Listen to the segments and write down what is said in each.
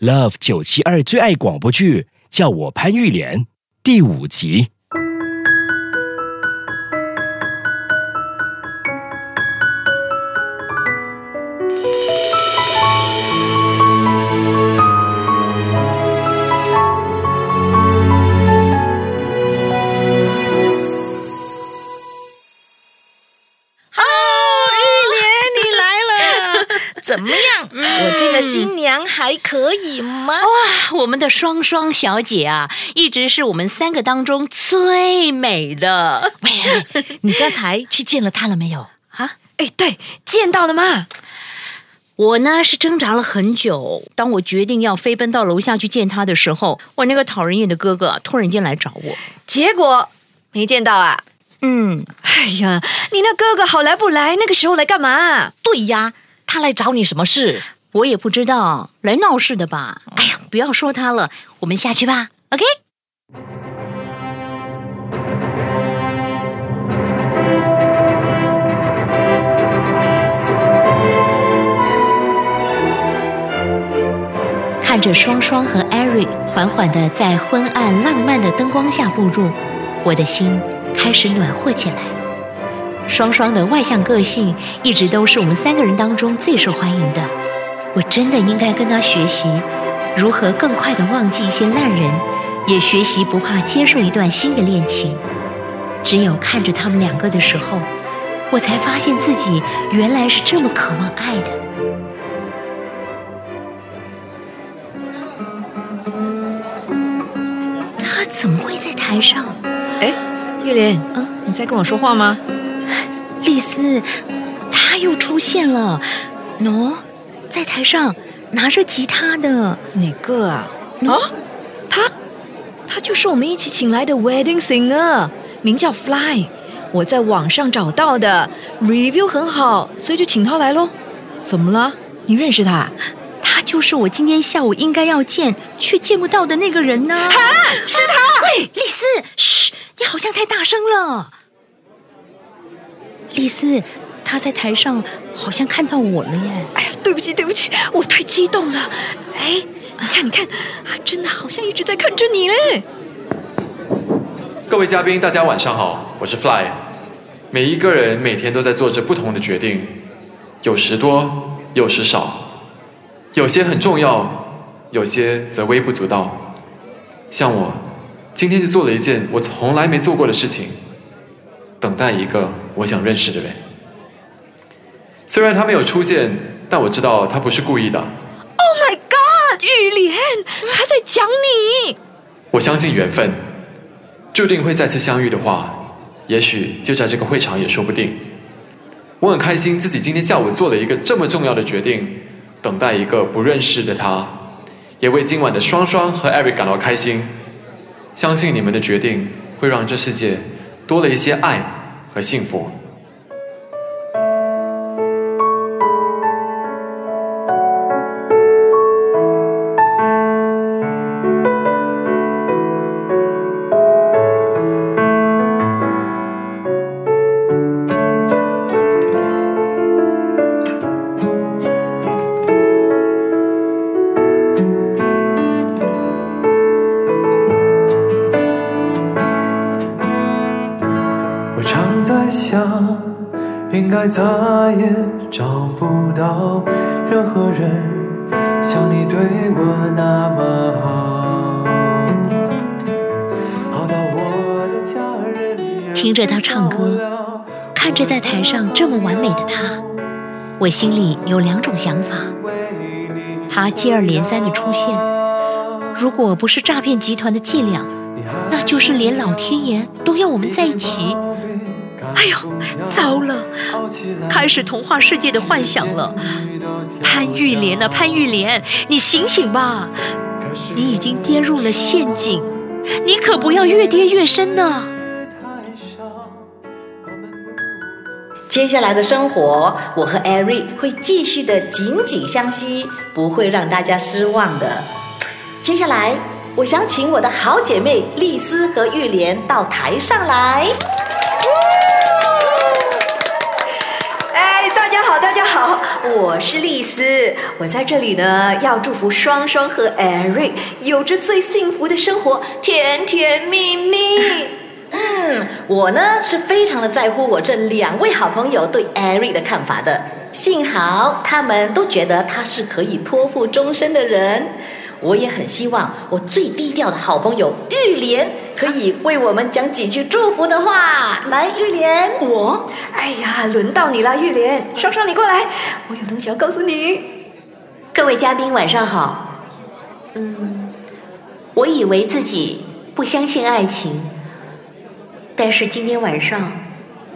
Love 九七二最爱广播剧，叫我潘玉莲，第五集。怎么样？我这个新娘还可以吗？哇，我们的双双小姐啊，一直是我们三个当中最美的。喂你刚才去见了她了没有？啊，哎，对，见到了吗？我呢是挣扎了很久，当我决定要飞奔到楼下去见她的时候，我那个讨人厌的哥哥啊突然间来找我。结果没见到啊。嗯，哎呀，你那哥哥好来不来？那个时候来干嘛？对呀，他来找你什么事？我也不知道，来闹事的吧？哎呀，不要说他了，我们下去吧。OK。看着双双和 Eric 缓缓的在昏暗浪漫的灯光下步入，我的心开始暖和起来。双双的外向个性一直都是我们三个人当中最受欢迎的。我真的应该跟他学习，如何更快的忘记一些烂人，也学习不怕接受一段新的恋情。只有看着他们两个的时候，我才发现自己原来是这么渴望爱的。他怎么会在台上？哎，玉莲，嗯，你在跟我说话吗？丽丝，他又出现了，喏、在台上拿着吉他的。哪个啊？啊，他，他就是我们一起请来的 wedding singer，名叫 Fly。我在网上找到的，review 很好，所以就请他来喽。怎么了？你认识他？他就是我今天下午应该要见却见不到的那个人呢。啊，是他！喂，丽丝，嘘，你好像太大声了。丽丝，他在台上好像看到我了耶。哎呀，对不起，对不起，我太激动了。哎，你看，你看，啊，真的好像一直在看着你嘞。各位嘉宾，大家晚上好，我是 Fly。每一个人每天都在做着不同的决定，有时多，有时少，有些很重要，有些则微不足道。像我，今天就做了一件我从来没做过的事情，等待一个我想认识的人。虽然他没有出现，但我知道他不是故意的。Oh my God，玉莲，他在讲你。我相信缘分，注定会再次相遇的话，也许就在这个会场也说不定。我很开心自己今天下午做了一个这么重要的决定，等待一个不认识的他，也为今晚的双双和 Eric 感到开心。相信你们的决定会让这世界多了一些爱和幸福。想，应该再也找不到任何人像你对我那么好，好到我的听着他唱歌看着在台上这么完美的他，我心里有两种想法。他接二连三的出现，如果不是诈骗集团的伎俩，那就是连老天爷都要我们在一起。哎呦，糟了，开始童话世界的幻想了。潘玉莲啊，潘玉莲，你醒醒吧！你已经跌入了陷阱，你可不要越跌越深呢。接下来的生活，我和艾瑞会继续的紧紧相惜，不会让大家失望的。接下来，我想请我的好姐妹丽丝和玉莲到台上来。哎，大家好，我是丽丝，我在这里呢，要祝福双双和艾瑞有着最幸福的生活，甜甜蜜蜜。嗯，我呢是非常的在乎我这两位好朋友对艾瑞的看法的。幸好他们都觉得他是可以托付终身的人。我也很希望我最低调的好朋友玉莲可以为我们讲几句祝福的话。来，玉莲，我，哎呀，轮到你了，玉莲，双双你过来，我有东西要告诉你。各位嘉宾晚上好。嗯，我以为自己不相信爱情。但是今天晚上，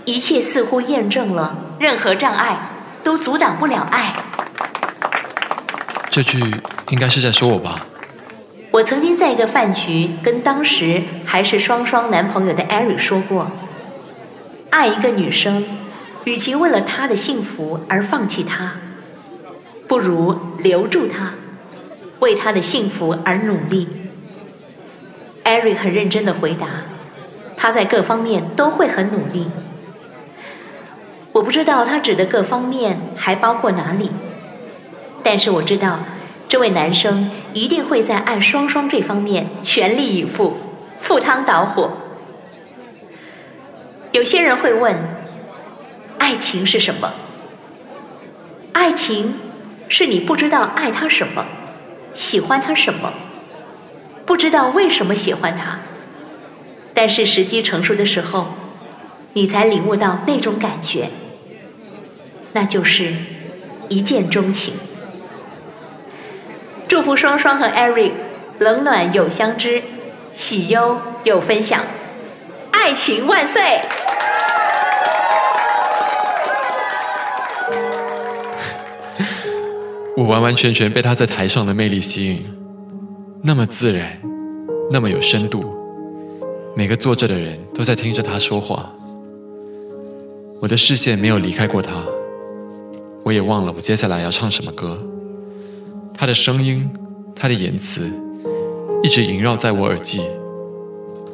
一切似乎验证了，任何障碍都阻挡不了爱。这句应该是在说我吧？我曾经在一个饭局跟当时还是双双男朋友的艾瑞说过：爱一个女生，与其为了她的幸福而放弃她，不如留住她，为她的幸福而努力。艾瑞很认真的回答。他在各方面都会很努力，我不知道他指的各方面还包括哪里，但是我知道，这位男生一定会在爱双双这方面全力以赴，赴汤蹈火。有些人会问，爱情是什么？爱情是你不知道爱他什么，喜欢他什么，不知道为什么喜欢他。但是时机成熟的时候，你才领悟到那种感觉，那就是一见钟情。夫双双和 Eric 冷暖有相知，喜忧有分享，爱情万岁！我完完全全被他在台上的魅力吸引，那么自然，那么有深度。每个坐着的人都在听着他说话，我的视线没有离开过他，我也忘了我接下来要唱什么歌。他的声音，他的言辞，一直萦绕在我耳际，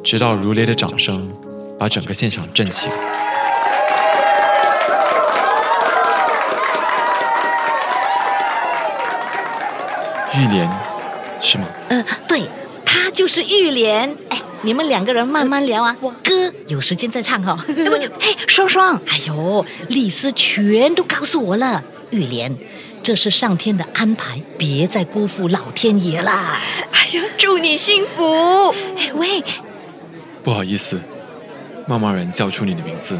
直到如雷的掌声把整个现场震醒。玉莲，是吗？嗯，对，他就是玉莲。哎。你们两个人慢慢聊啊，歌有时间再唱哈。嘿，双双，哎呦，丽丝全都告诉我了。玉莲，这是上天的安排，别再辜负老天爷啦。哎呀，祝你幸福。哎喂，不好意思，冒冒然叫出你的名字。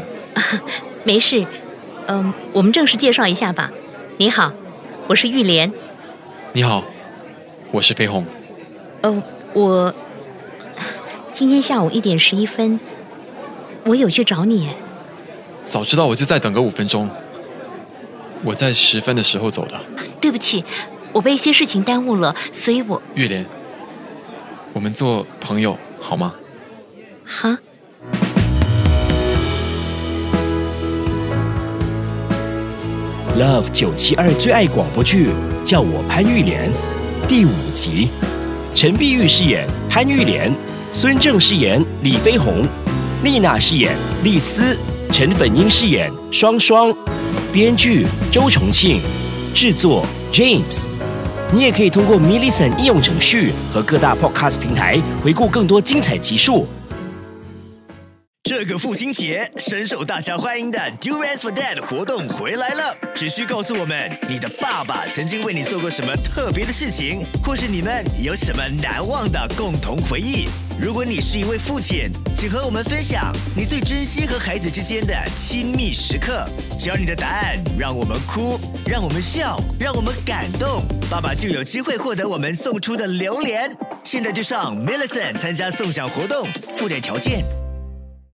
没事，嗯，我们正式介绍一下吧。你好，我是玉莲。你好，我是飞鸿。嗯，我。今天下午一点十一分，我有去找你。早知道我就再等个五分钟。我在十分的时候走的。对不起，我被一些事情耽误了，所以我。玉莲，我们做朋友好吗？哈。Love 九七二最爱广播剧，叫我潘玉莲，第五集，陈碧玉饰演潘玉莲。孙正饰演李飞鸿，丽娜饰演丽丝，陈粉英饰演双双，编剧周重庆，制作 James。你也可以通过 m i l l i c e n 应用程序和各大 Podcast 平台回顾更多精彩集数。这个父亲节深受大家欢迎的 Do Rest for Dad 活动回来了，只需告诉我们你的爸爸曾经为你做过什么特别的事情，或是你们有什么难忘的共同回忆。如果你是一位父亲，请和我们分享你最珍惜和孩子之间的亲密时刻。只要你的答案让我们哭，让我们笑，让我们感动，爸爸就有机会获得我们送出的榴莲。现在就上 Millicent 参加送奖活动，附带条件。